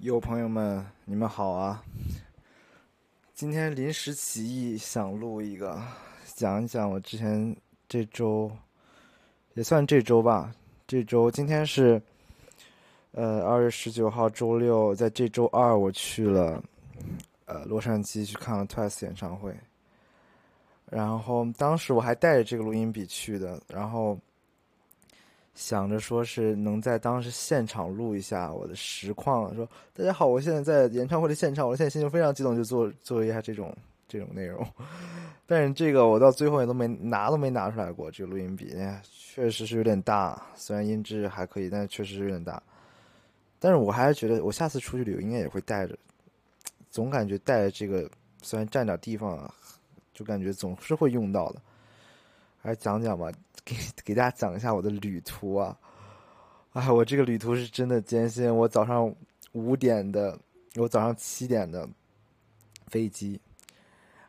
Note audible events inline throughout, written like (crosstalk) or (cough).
有朋友们，你们好啊！今天临时起意想录一个，讲一讲我之前这周，也算这周吧。这周今天是，呃，二月十九号周六，在这周二我去了，呃，洛杉矶去看了 Twice 演唱会。然后当时我还带着这个录音笔去的，然后。想着说是能在当时现场录一下我的实况，说大家好，我现在在演唱会的现场，我现在心情非常激动，就做做一下这种这种内容。(laughs) 但是这个我到最后也都没拿都没拿出来过，这个录音笔确实是有点大，虽然音质还可以，但是确实是有点大。但是我还是觉得我下次出去旅游应该也会带着，总感觉带着这个虽然占点地方，就感觉总是会用到的。来讲讲吧，给 (laughs) 给大家讲一下我的旅途啊！哎，我这个旅途是真的艰辛。我早上五点的，我早上七点的飞机，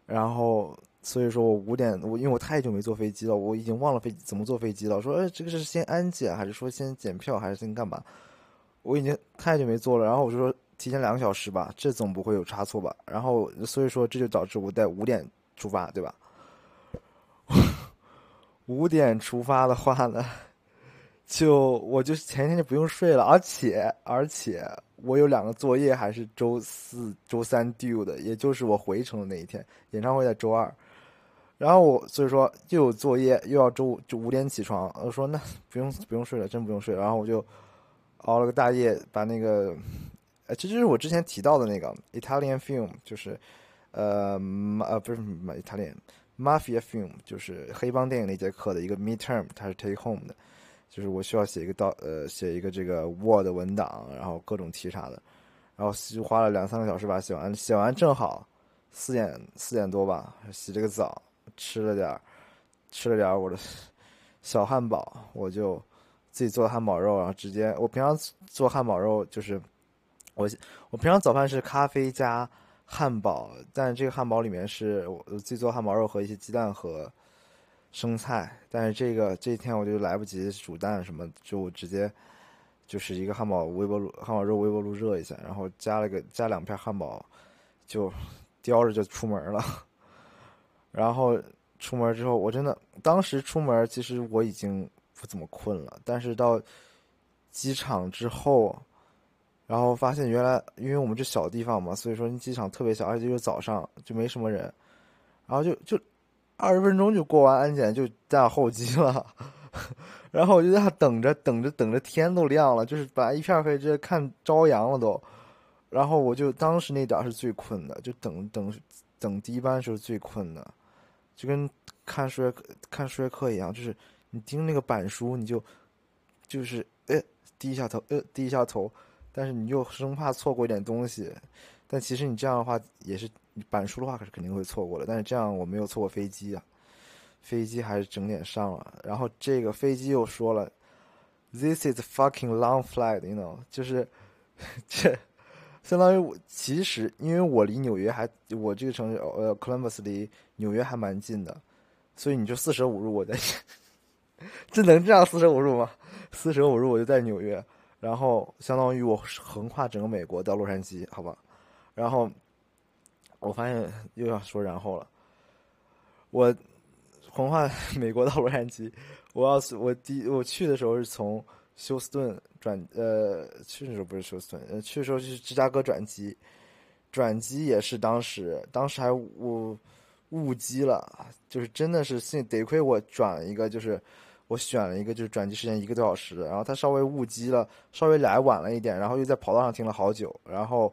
然后所以说我五点，我因为我太久没坐飞机了，我已经忘了飞怎么坐飞机了。说，哎，这个是先安检，还是说先检票，还是先干嘛？我已经太久没坐了，然后我就说提前两个小时吧，这总不会有差错吧？然后所以说这就导致我在五点出发，对吧？五点出发的话呢，就我就前一天就不用睡了，而且而且我有两个作业还是周四周三 due 的，也就是我回程的那一天，演唱会在周二，然后我所以说又有作业，又要周五就五点起床，我说那不用不用睡了，真不用睡，然后我就熬了个大夜，把那个，呃，这就是我之前提到的那个 Italian film，就是呃呃不是 Italian。Mafia film 就是黑帮电影那节课的一个 midterm，它是 take home 的，就是我需要写一个到呃写一个这个 Word 文档，然后各种题啥的，然后就花了两三个小时把它写完，写完正好四点四点多吧，洗了个澡，吃了点吃了点我的小汉堡，我就自己做汉堡肉，然后直接我平常做汉堡肉就是我我平常早饭是咖啡加。汉堡，但这个汉堡里面是我自己做汉堡肉和一些鸡蛋和生菜。但是这个这一天我就来不及煮蛋什么，就直接就是一个汉堡微波炉汉堡肉微波炉热一下，然后加了个加两片汉堡，就叼着就出门了。然后出门之后，我真的当时出门其实我已经不怎么困了，但是到机场之后。然后发现原来，因为我们这小地方嘛，所以说机场特别小，而且就是早上就没什么人，然后就就二十分钟就过完安检就下候机了，(laughs) 然后我就在那等着等着等着天都亮了，就是本来一片黑，直接看朝阳了都，然后我就当时那点是最困的，就等等等第一班时候最困的，就跟看数学看数学课一样，就是你盯那个板书，你就就是呃低一下头，呃低一下头。但是你又生怕错过一点东西，但其实你这样的话也是板书的话可是肯定会错过的。但是这样我没有错过飞机啊，飞机还是整点上了。然后这个飞机又说了，This is fucking long flight，you know，就是 (laughs) 这相当于我其实因为我离纽约还我这个城市呃 Columbus 离纽约还蛮近的，所以你就四舍五入我在 (laughs) 这能这样四舍五入吗？四舍五入我就在纽约。然后相当于我横跨整个美国到洛杉矶，好吧？然后我发现又要说然后了。我横跨美国到洛杉矶，我要是我第我去的时候是从休斯顿转呃去的时候不是休斯顿，呃去的时候是芝加哥转机，转机也是当时当时还误误机了，就是真的是幸得亏我转一个就是。我选了一个就是转机时间一个多小时，然后他稍微误机了，稍微来晚了一点，然后又在跑道上停了好久，然后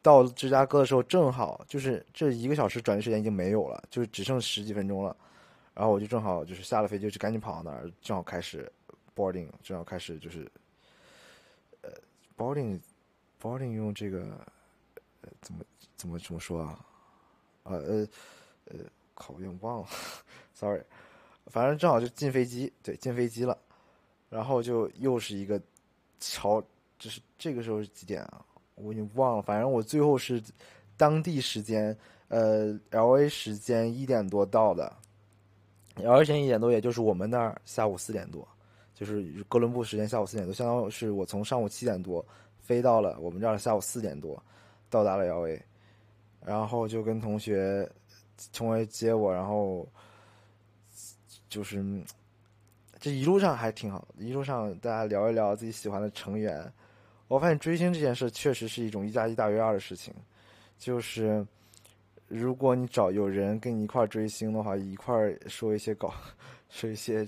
到芝加哥的时候正好就是这一个小时转机时间已经没有了，就只剩十几分钟了，然后我就正好就是下了飞机就赶紧跑到那儿，正好开始 boarding，正好开始就是呃 boarding，boarding 用这个呃怎么怎么怎么说啊？呃呃呃，考验忘了，(laughs) sorry。反正正好就进飞机，对，进飞机了，然后就又是一个朝，就是这个时候是几点啊？我已经忘了。反正我最后是当地时间，呃，L A 时间一点多到的，L A 时间一点多，也就是我们那儿下午四点多，就是哥伦布时间下午四点多，相当于是我从上午七点多飞到了我们这儿下午四点多，到达了 L A，然后就跟同学同学接我，然后就是这一路上还挺好，一路上大家聊一聊自己喜欢的成员。我发现追星这件事确实是一种一加一大于二的事情，就是如果你找有人跟你一块追星的话，一块说一些搞，(laughs) 说一些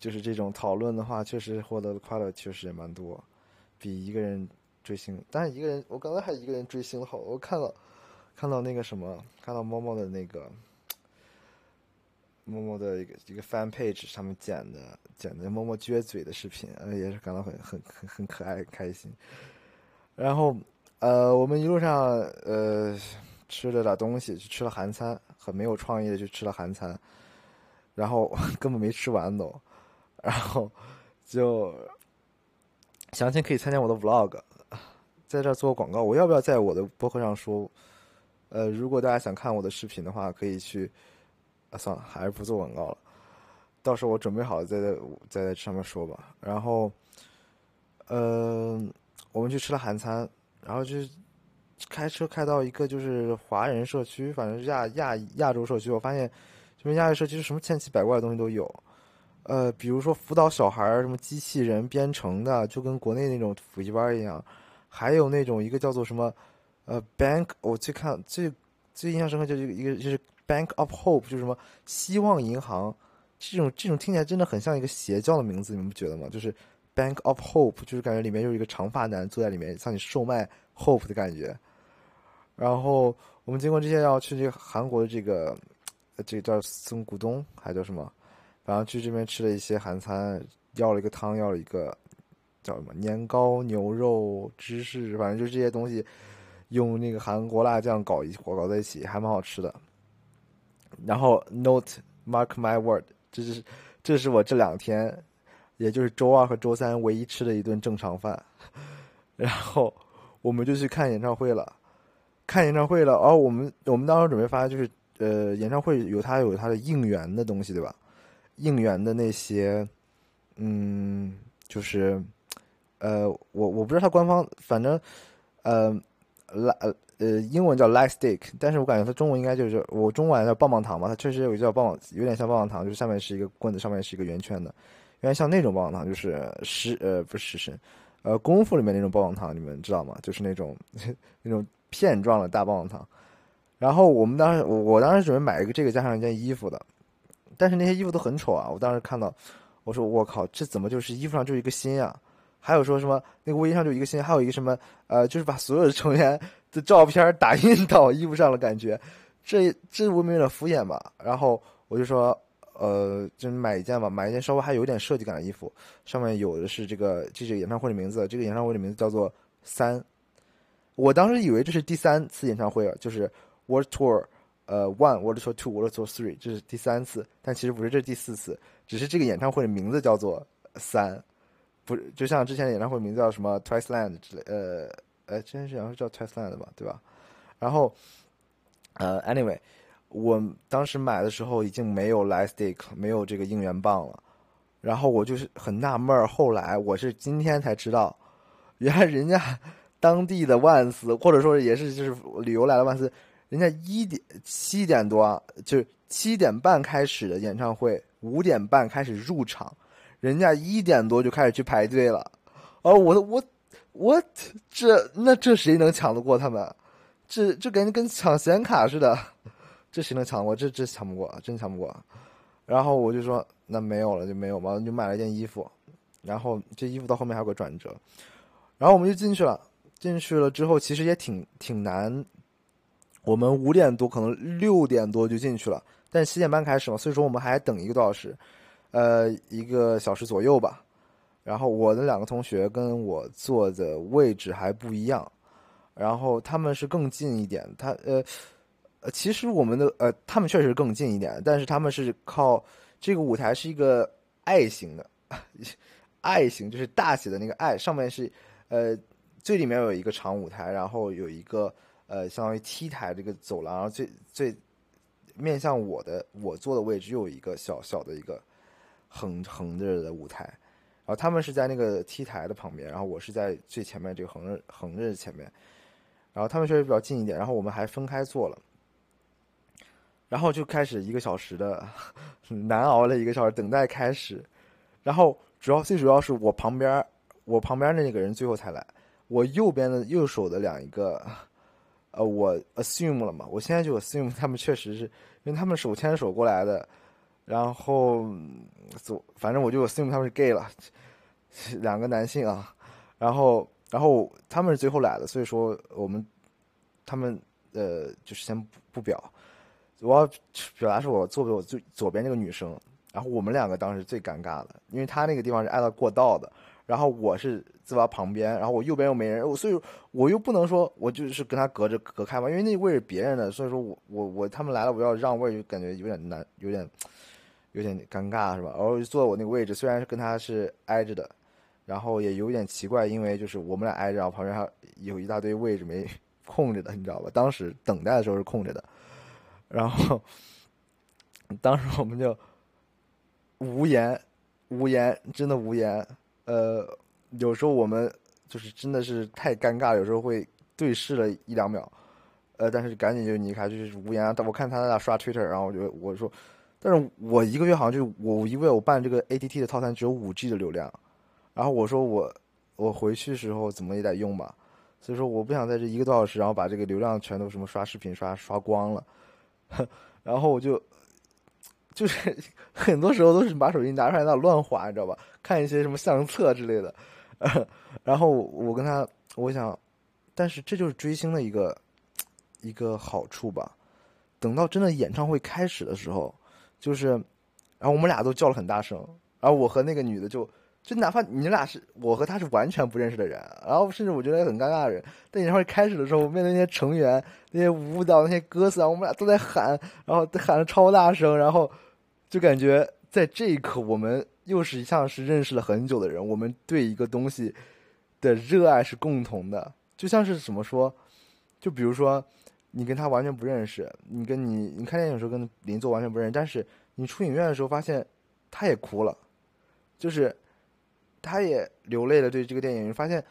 就是这种讨论的话，确实获得的快乐确实也蛮多，比一个人追星。但是一个人，我刚才还一个人追星好，我看到看到那个什么，看到猫猫的那个。默默的一个一个 fan page 上面剪的剪的默默撅嘴的视频，呃，也是感到很很很很可爱开心。然后，呃，我们一路上呃吃了点东西，去吃了韩餐，很没有创意的去吃了韩餐，然后根本没吃完都，然后就详情可以参加我的 vlog，在这做广告。我要不要在我的博客上说？呃，如果大家想看我的视频的话，可以去。啊，算了，还是不做广告了。到时候我准备好了再在再在上面说吧。然后，呃，我们去吃了韩餐，然后就开车开到一个就是华人社区，反正是亚亚亚洲社区。我发现这边亚洲社区是什么千奇百怪的东西都有。呃，比如说辅导小孩儿，什么机器人编程的，就跟国内那种补习班一样。还有那种一个叫做什么呃 bank，我最看最最印象深刻就是一个就是。Bank of Hope 就是什么希望银行，这种这种听起来真的很像一个邪教的名字，你们不觉得吗？就是 Bank of Hope，就是感觉里面有一个长发男坐在里面，向你售卖 hope 的感觉。然后我们经过这些要去这个韩国的这个，这个叫松古东还叫什么？然后去这边吃了一些韩餐，要了一个汤，要了一个叫什么年糕、牛肉、芝士，反正就这些东西，用那个韩国辣酱搞一火搞在一起，还蛮好吃的。然后，note mark my word，这是这是我这两天，也就是周二和周三唯一吃的一顿正常饭。(laughs) 然后我们就去看演唱会了，看演唱会了。哦，我们我们当时准备发，就是呃，演唱会有它有它的应援的东西，对吧？应援的那些，嗯，就是呃，我我不知道它官方，反正呃，来呃。呃，英文叫 light stick，但是我感觉它中文应该就是我中文叫棒棒糖嘛，它确实有个叫棒，有点像棒棒糖，就是下面是一个棍子，上面是一个圆圈的，因为像那种棒棒糖就是食呃不是食神，呃功夫里面那种棒棒糖，你们知道吗？就是那种那种片状的大棒棒糖。然后我们当时我我当时准备买一个这个加上一件衣服的，但是那些衣服都很丑啊，我当时看到我说我靠，这怎么就是衣服上就一个心啊？还有说什么那个卫衣上就一个心，还有一个什么呃，就是把所有的成员。(laughs) 的照片打印到衣服上的感觉，这这未免有点敷衍吧？然后我就说，呃，就买一件吧，买一件稍微还有点设计感的衣服，上面有的是这个这个演唱会的名字，这个演唱会的名字叫做三。我当时以为这是第三次演唱会了，就是 World Tour，呃，One，World Tour Two，World Tour Three，这是第三次，但其实不是，这是第四次，只是这个演唱会的名字叫做三，不是就像之前的演唱会名字叫什么 Twice Land 之类，呃。哎，之前是好像是叫 Twice Land 吧，对吧？然后，呃，Anyway，我当时买的时候已经没有 Light Stick，没有这个应援棒了。然后我就是很纳闷儿，后来我是今天才知道，原来人家当地的万斯，或者说也是就是旅游来的万斯，人家一点七点多就是七点半开始的演唱会，五点半开始入场，人家一点多就开始去排队了。而我我。我这那这谁能抢得过他们？这这感觉跟抢显卡似的，这谁能抢过？这这抢不过，真抢不过。然后我就说那没有了就没有嘛，就买了一件衣服。然后这衣服到后面还有个转折。然后我们就进去了，进去了之后其实也挺挺难。我们五点多可能六点多就进去了，但七点半开始嘛，所以说我们还等一个多小时，呃，一个小时左右吧。然后我的两个同学跟我坐的位置还不一样，然后他们是更近一点。他呃呃，其实我们的呃，他们确实更近一点，但是他们是靠这个舞台是一个爱型的，(laughs) 爱型就是大写的那个爱，上面是呃最里面有一个长舞台，然后有一个呃相当于 T 台这个走廊，然后最最面向我的我坐的位置又有一个小小的一个横横着的舞台。然后他们是在那个 T 台的旁边，然后我是在最前面这个横着横着前面，然后他们确实比较近一点，然后我们还分开坐了，然后就开始一个小时的 (laughs) 难熬了一个小时等待开始，然后主要最主要是我旁边我旁边的那个人最后才来，我右边的右手的两一个。呃，我 assume 了嘛，我现在就 assume 他们确实是因为他们手牵手过来的，然后走，反正我就 assume 他们是 gay 了，(laughs) 两个男性啊，然后然后他们是最后来的，所以说我们他们呃就是先不不表，我要表达是我坐我最左边这个女生，然后我们两个当时最尴尬的，因为他那个地方是挨到过道的，然后我是。自拔旁边，然后我右边又没人，我所以我又不能说我就是跟他隔着隔开嘛，因为那位是别人的，所以说我我我他们来了，我要让位就感觉有点难，有点有点尴尬是吧？然后坐我那个位置，虽然是跟他是挨着的，然后也有点奇怪，因为就是我们俩挨着，然后旁边还有一大堆位置没 (laughs) 空着的，你知道吧？当时等待的时候是空着的，然后当时我们就无言无言，真的无言，呃。有时候我们就是真的是太尴尬，有时候会对视了一两秒，呃，但是赶紧就离开，就是无言。但我看他在那刷 Twitter，然后我就我说，但是我一个月好像就我一个月我办这个 ATT 的套餐只有五 G 的流量，然后我说我我回去时候怎么也得用吧，所以说我不想在这一个多小时，然后把这个流量全都什么刷视频刷刷光了，(laughs) 然后我就就是 (laughs) 很多时候都是把手机拿出来那乱划，你知道吧？看一些什么相册之类的。(laughs) 然后我跟他，我想，但是这就是追星的一个一个好处吧。等到真的演唱会开始的时候，就是，然后我们俩都叫了很大声，然后我和那个女的就就哪怕你俩是我和她是完全不认识的人，然后甚至我觉得很尴尬的人，在演唱会开始的时候，面对那些成员、那些舞蹈、那些歌词啊，我们俩都在喊，然后喊的超大声，然后就感觉在这一刻我们。又是一像是认识了很久的人，我们对一个东西的热爱是共同的，就像是怎么说？就比如说，你跟他完全不认识，你跟你你看电影的时候跟邻座完全不认识，但是你出影院的时候发现他也哭了，就是他也流泪了。对这个电影，发现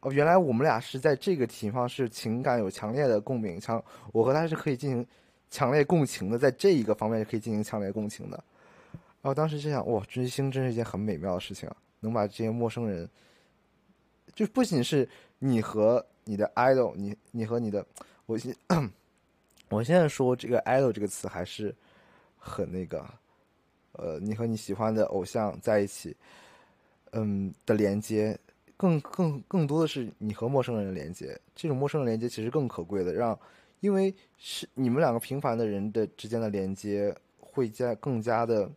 哦，原来我们俩是在这个情况是情感有强烈的共鸣，强我和他是可以进行强烈共情的，在这一个方面是可以进行强烈共情的。然后当时就想，哇，追星真是一件很美妙的事情！能把这些陌生人，就不仅是你和你的 idol，你你和你的，我现我现在说这个 idol 这个词还是很那个，呃，你和你喜欢的偶像在一起，嗯的连接，更更更多的是你和陌生人连接。这种陌生人连接其实更可贵的，让因为是你们两个平凡的人的之间的连接，会加更加的。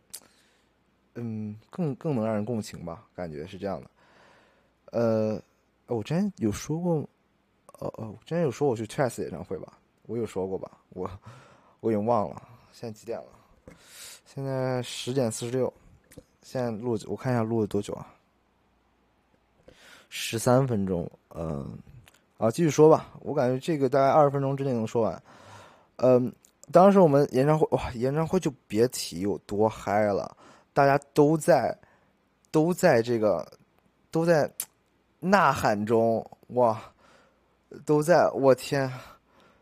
嗯，更更能让人共情吧，感觉是这样的。呃，我之前有说过，呃呃，我之前有说我去 Twice 演唱会吧，我有说过吧，我我已经忘了。现在几点了？现在十点四十六。现在录，我看一下录了多久啊？十三分钟。嗯，啊，继续说吧。我感觉这个大概二十分钟之内能说完。嗯，当时我们演唱会，哇，演唱会就别提有多嗨了。大家都在，都在这个，都在呐喊中，哇，都在，我天，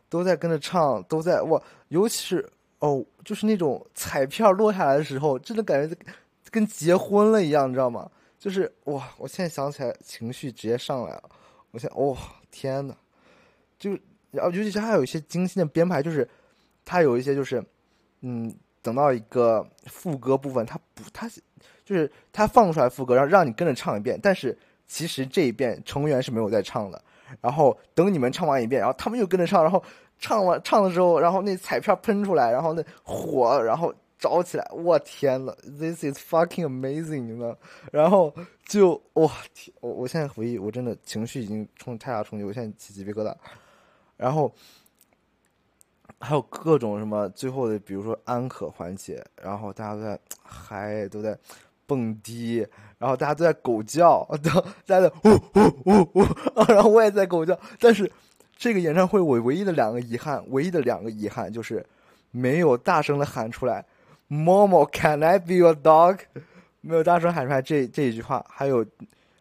都在跟着唱，都在哇，尤其是哦，就是那种彩票落下来的时候，真的感觉跟结婚了一样，你知道吗？就是哇，我现在想起来，情绪直接上来了。我现哇，天呐，就然后尤其是还有一些精心的编排，就是它有一些就是嗯。等到一个副歌部分，他不，他就是他放出来副歌，然后让你跟着唱一遍。但是其实这一遍成员是没有在唱的。然后等你们唱完一遍，然后他们又跟着唱。然后唱完唱的时候，然后那彩票喷出来，然后那火，然后着起来。我天呐 t h i s is fucking amazing！你们，然后就哇天，我我现在回忆，我真的情绪已经冲太大冲击，我现在起鸡皮疙瘩。然后。还有各种什么最后的，比如说安可环节，然后大家都在嗨，都在蹦迪，然后大家都在狗叫，(laughs) 都大家在呜呜呜呜，然后我也在狗叫。但是这个演唱会我唯一的两个遗憾，唯一的两个遗憾就是没有大声的喊出来，“Momo，Can I be your dog？” 没有大声喊出来这这一句话。还有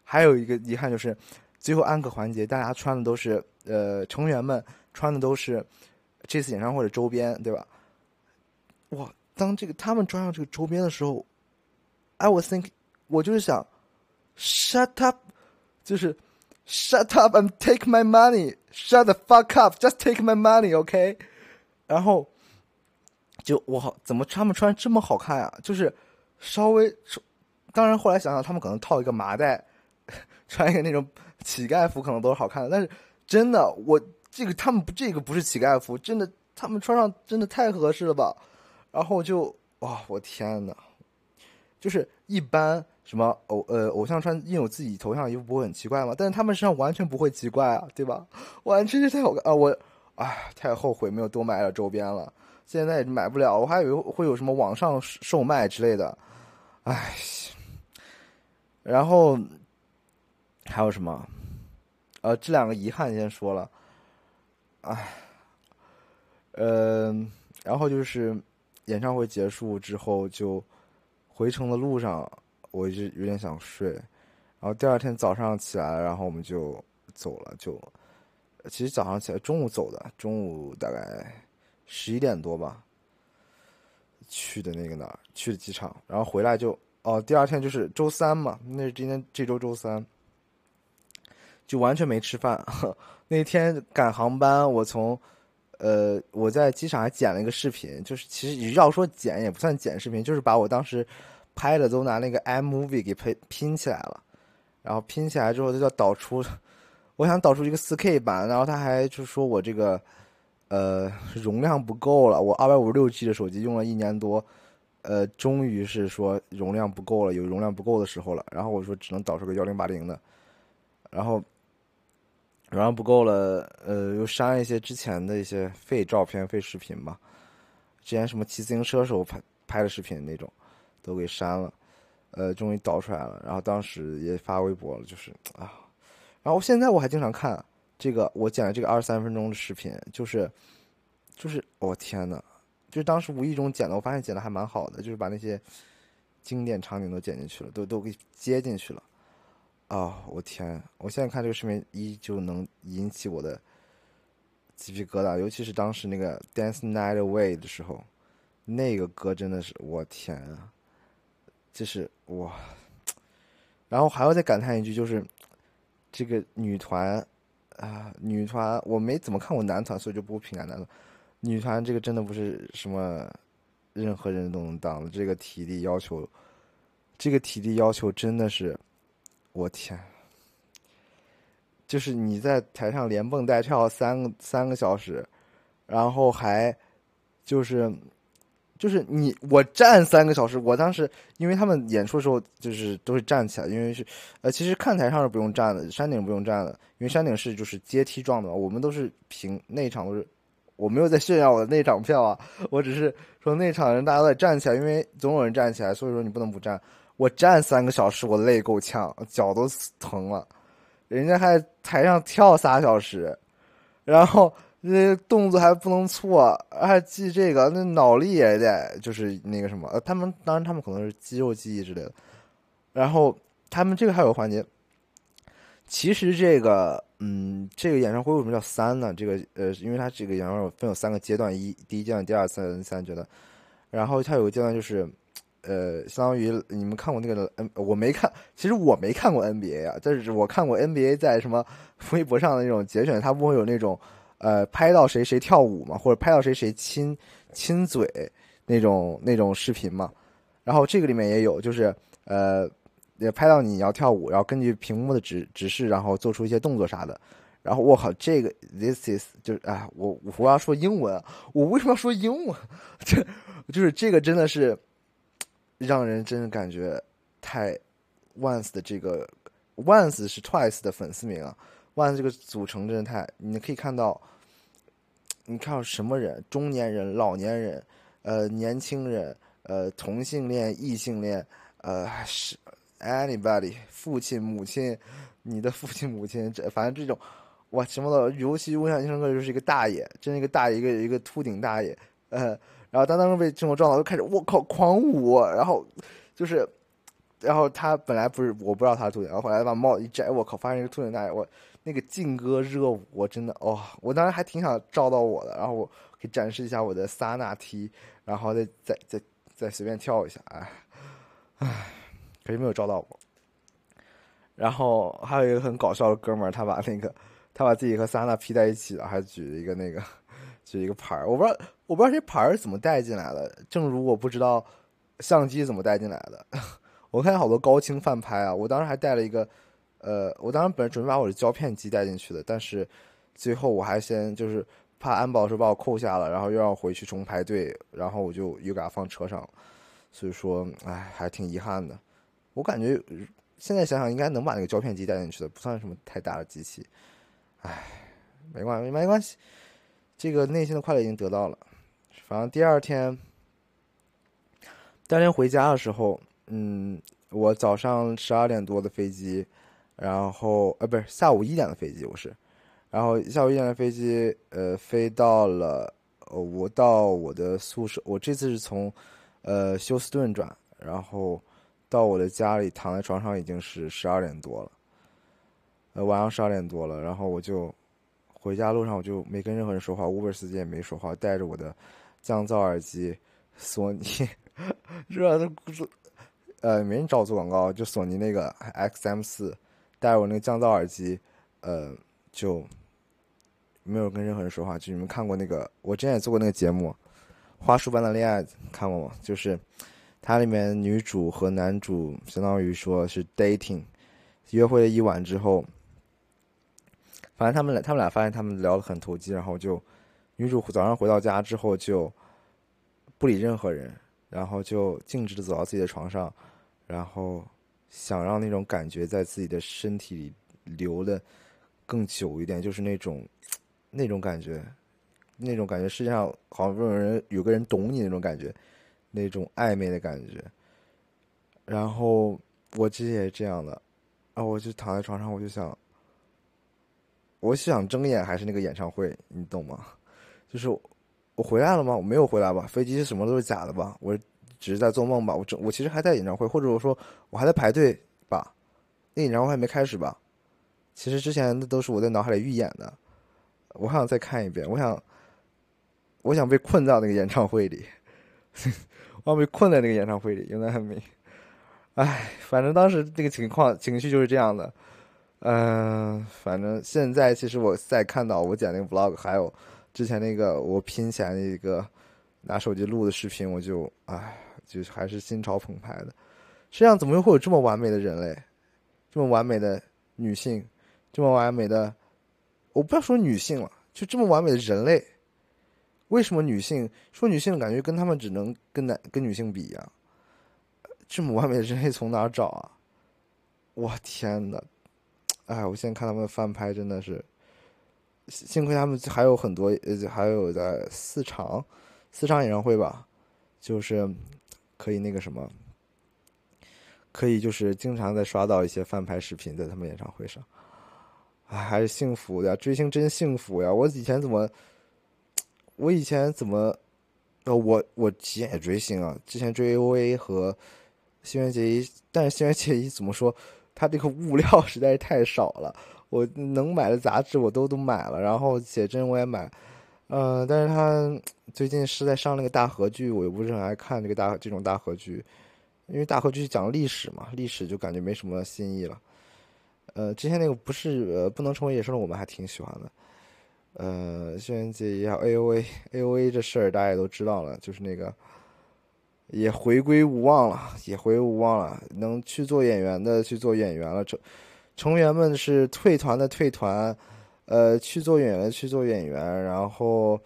还有一个遗憾就是，最后安可环节，大家穿的都是呃成员们穿的都是这次演唱会的周边，对吧？哇，当这个他们穿上这个周边的时候，I was thinking 我就是想，shut up，就是 shut up and take my money，shut the fuck up，just take my money，OK？然后就哇，怎么他们穿这么好看啊？就是稍微，当然后来想想，他们可能套一个麻袋，(laughs) 穿一个那种乞丐服，可能都是好看的。但是真的，我这个他们不这个不是乞丐服，真的他们穿上真的太合适了吧？然后就哇，我天呐，就是一般什么偶呃偶像穿印有自己头像的衣服不会很奇怪吗？但是他们身上完全不会奇怪啊，对吧？完全是太好看啊！我唉，太后悔没有多买点周边了，现在也买不了。我还以为会有什么网上售卖之类的，唉。然后还有什么？呃，这两个遗憾先说了，唉，嗯，然后就是。演唱会结束之后，就回程的路上，我就有点想睡。然后第二天早上起来，然后我们就走了。就其实早上起来，中午走的，中午大概十一点多吧，去的那个哪儿，去的机场。然后回来就哦，第二天就是周三嘛，那是今天这周周三，就完全没吃饭。(laughs) 那天赶航班，我从。呃，我在机场还剪了一个视频，就是其实要说剪也不算剪视频，就是把我当时拍的都拿那个 iMovie 给拼拼起来了，然后拼起来之后，他就导出，我想导出一个 4K 版，然后他还就说我这个呃容量不够了，我二百五十六 G 的手机用了一年多，呃，终于是说容量不够了，有容量不够的时候了，然后我说只能导出个幺零八零的，然后。然后不够了，呃，又删一些之前的一些废照片、废视频吧。之前什么骑自行车时候拍拍的视频那种，都给删了。呃，终于导出来了。然后当时也发微博了，就是啊。然后我现在我还经常看这个我剪的这个二十三分钟的视频，就是，就是我天呐，就是当时无意中剪的，我发现剪的还蛮好的，就是把那些经典场景都剪进去了，都都给接进去了。啊，我天！我现在看这个视频，依旧能引起我的鸡皮疙瘩，尤其是当时那个《Dance Night Away》的时候，那个歌真的是我天啊！就是哇，然后还要再感叹一句，就是这个女团啊，女团我没怎么看过男团，所以就不评价男团。女团这个真的不是什么任何人都能当的，这个体力要求，这个体力要求真的是。我天！就是你在台上连蹦带跳三个三个小时，然后还就是就是你我站三个小时。我当时因为他们演出的时候就是都是站起来，因为是呃其实看台上是不用站的，山顶不用站的，因为山顶是就是阶梯状的嘛。我们都是平内场都是，我没有在炫耀我的那场票啊，我只是说那场人大家都得站起来，因为总有人站起来，所以说你不能不站。我站三个小时，我累够呛，脚都疼了。人家还台上跳仨小时，然后那动作还不能错，还记这个，那脑力也得就是那个什么。呃，他们当然他们可能是肌肉记忆之类的。然后他们这个还有环节，其实这个嗯，这个演唱会为什么叫三呢？这个呃，因为它这个演唱会分有三个阶段，一第一阶段、第二次、三阶段。然后它有个阶段就是。呃，相当于你们看过那个 N，我没看，其实我没看过 NBA 啊，但是我看过 NBA 在什么 (laughs) 微博上的那种节选，它不会有那种呃拍到谁谁跳舞嘛，或者拍到谁谁亲亲嘴那种那种视频嘛。然后这个里面也有，就是呃也拍到你要跳舞，然后根据屏幕的指指示，然后做出一些动作啥的。然后我靠，这个 This is 就是啊，我我要说英文，我为什么要说英文？这 (laughs) 就是这个真的是。让人真的感觉太 Once 的这个 Once 是 Twice 的粉丝名啊万这个组成真的太，你可以看到，你看到什么人？中年人、老年人，呃，年轻人，呃，同性恋、异性恋，呃，是 Anybody，父亲、母亲，你的父亲、母亲，这反正这种，哇，什么的，尤其我印象深刻就是一个大爷，真一个大爷，一个一个秃顶大爷，呃。然后当当时被这种撞到，就开始我靠狂舞，然后就是然后他本来不是我不知道他是秃顶，然后后来把帽子一摘，我靠，发现是秃顶大爷，我那个劲歌热舞，我真的哦，我当时还挺想照到我的，然后我可以展示一下我的萨那踢，然后再再再再随便跳一下，哎，唉，可是没有照到我。然后还有一个很搞笑的哥们儿，他把那个他把自己和萨那 P 在一起了，还举了一个那个举一个牌儿，我不知道我不知道这牌儿怎么带进来的，正如我不知道相机怎么带进来的。(laughs) 我看好多高清翻拍啊，我当时还带了一个，呃，我当时本来准备把我的胶片机带进去的，但是最后我还先就是怕安保时候把我扣下了，然后又让我回去重排队，然后我就又给它放车上，所以说，哎，还挺遗憾的。我感觉现在想想应该能把那个胶片机带进去的，不算什么太大的机器。哎，没关系，没关系，这个内心的快乐已经得到了。反正第二天，第二天回家的时候。嗯，我早上十二点多的飞机，然后呃，不是下午一点的飞机，我是，然后下午一点的飞机，呃，飞到了，呃我到我的宿舍，我这次是从，呃，休斯顿转，然后到我的家里，躺在床上已经是十二点多了，呃，晚上十二点多了，然后我就回家路上我就没跟任何人说话，Uber 司机也没说话，带着我的降噪耳机，索尼，(laughs) 热的呃，没人找我做广告，就索尼那个 XM 四，戴我那个降噪耳机，呃，就没有跟任何人说话。就你们看过那个，我之前也做过那个节目《花束般的恋爱》，看过吗？就是它里面女主和男主相当于说是 dating，约会了一晚之后，反正他们俩他们俩发现他们聊得很投机，然后就女主早上回到家之后就不理任何人，然后就径直的走到自己的床上。然后想让那种感觉在自己的身体里留的更久一点，就是那种那种感觉，那种感觉，世界上好像有人有个人懂你那种感觉，那种暧昧的感觉。然后我其实也是这样的，啊，我就躺在床上，我就想，我想睁眼还是那个演唱会，你懂吗？(laughs) 就是我回来了吗？我没有回来吧？飞机什么都是假的吧？我。只是在做梦吧，我这我其实还在演唱会，或者我说我还在排队吧，那演唱会还没开始吧？其实之前那都是我在脑海里预演的，我还想再看一遍，我想，我想被困在那个演唱会里，(laughs) 我想被困在那个演唱会里，有点很美。唉，反正当时那个情况情绪就是这样的，嗯，反正现在其实我再看到我剪那个 vlog，还有之前那个我拼起来的一个拿手机录的视频，我就唉。就是还是心潮澎湃的，世界上怎么又会有这么完美的人类，这么完美的女性，这么完美的，我不要说女性了，就这么完美的人类，为什么女性说女性感觉跟他们只能跟男跟女性比一样？这么完美的人类从哪找啊？我天呐，哎，我现在看他们翻拍真的是，幸亏他们还有很多，呃，还有在四场，四场演唱会吧，就是。可以那个什么，可以就是经常在刷到一些翻拍视频，在他们演唱会上，哎，还是幸福的，追星真幸福呀！我以前怎么，我以前怎么，呃，我我之前也追星啊，之前追 O A 和新垣结衣，但是新垣结衣怎么说，他这个物料实在是太少了，我能买的杂志我都都买了，然后写真我也买。嗯，但是他最近是在上那个大合剧，我又不是很爱看这个大这种大合剧，因为大合剧讲历史嘛，历史就感觉没什么新意了。呃，之前那个不是呃不能成为野兽的我们还挺喜欢的。呃，轩辕杰也好，A O A (laughs) A O A 这事儿大家也都知道了，就是那个也回归无望了，也回归无望了，能去做演员的去做演员了，成成员们是退团的退团。呃，去做演员，去做演员，然后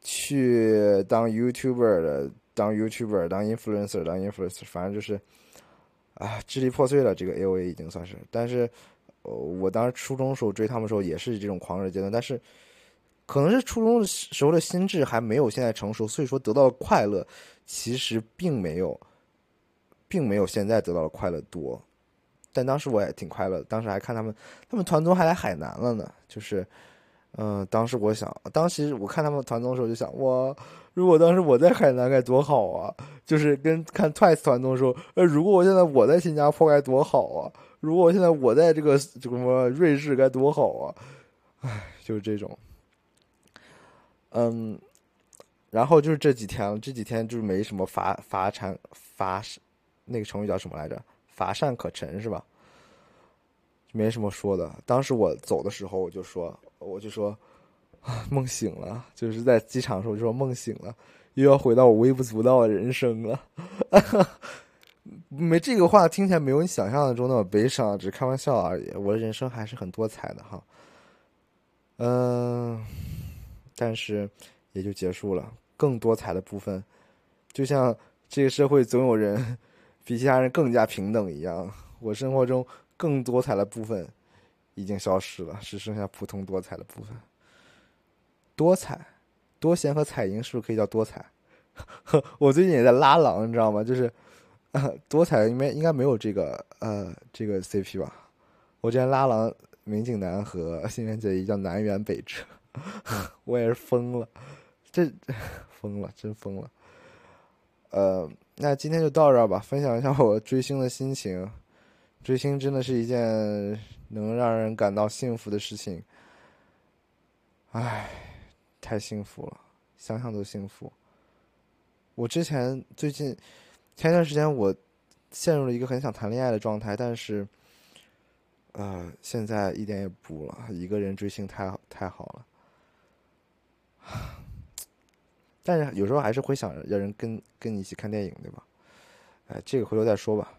去当 YouTuber 的，当 YouTuber，当 Influencer，当 Influencer，反正就是，啊，支离破碎了。这个 A O A 已经算是，但是，我当时初中时候追他们时候也是这种狂热阶段，但是，可能是初中的时候的心智还没有现在成熟，所以说得到的快乐其实并没有，并没有现在得到的快乐多。但当时我也挺快乐，当时还看他们，他们团综还来海南了呢。就是，嗯，当时我想，当时我看他们团综的时候就想，哇，如果当时我在海南该多好啊！就是跟看 Twice 团综的时候，呃，如果我现在我在新加坡该多好啊！如果我现在我在这个这个什么瑞士该多好啊！唉，就是这种。嗯，然后就是这几天，这几天就是没什么乏乏产乏，那个成语叫什么来着？乏善可陈是吧？没什么说的。当时我走的时候，我就说，我就说，(laughs) 梦醒了。就是在机场的时候就说梦醒了，又要回到我微不足道的人生了。(laughs) 没这个话听起来没有你想象的中那么悲伤，只是开玩笑而已。我的人生还是很多彩的哈。嗯。但是也就结束了。更多彩的部分，就像这个社会总有人比其他人更加平等一样，我生活中更多彩的部分已经消失了，只剩下普通多彩的部分。多彩、多贤和彩音是不是可以叫多彩？(laughs) 我最近也在拉郎，你知道吗？就是 (laughs) 多彩应该应该没有这个呃这个 CP 吧？我之前拉郎民警男和 (laughs) 新垣结衣叫南辕北辙。我也是疯了，这疯了，真疯了。呃，那今天就到这儿吧，分享一下我追星的心情。追星真的是一件能让人感到幸福的事情。唉，太幸福了，想想都幸福。我之前最近前一段时间，我陷入了一个很想谈恋爱的状态，但是，呃，现在一点也不了。一个人追星太太好了。但是有时候还是会想让人跟跟你一起看电影，对吧？哎，这个回头再说吧。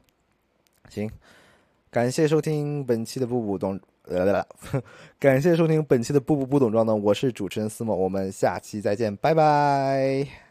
行，感谢收听本期的步步懂，(laughs) 感谢收听本期的步步不懂装懂，我是主持人思梦，我们下期再见，拜拜。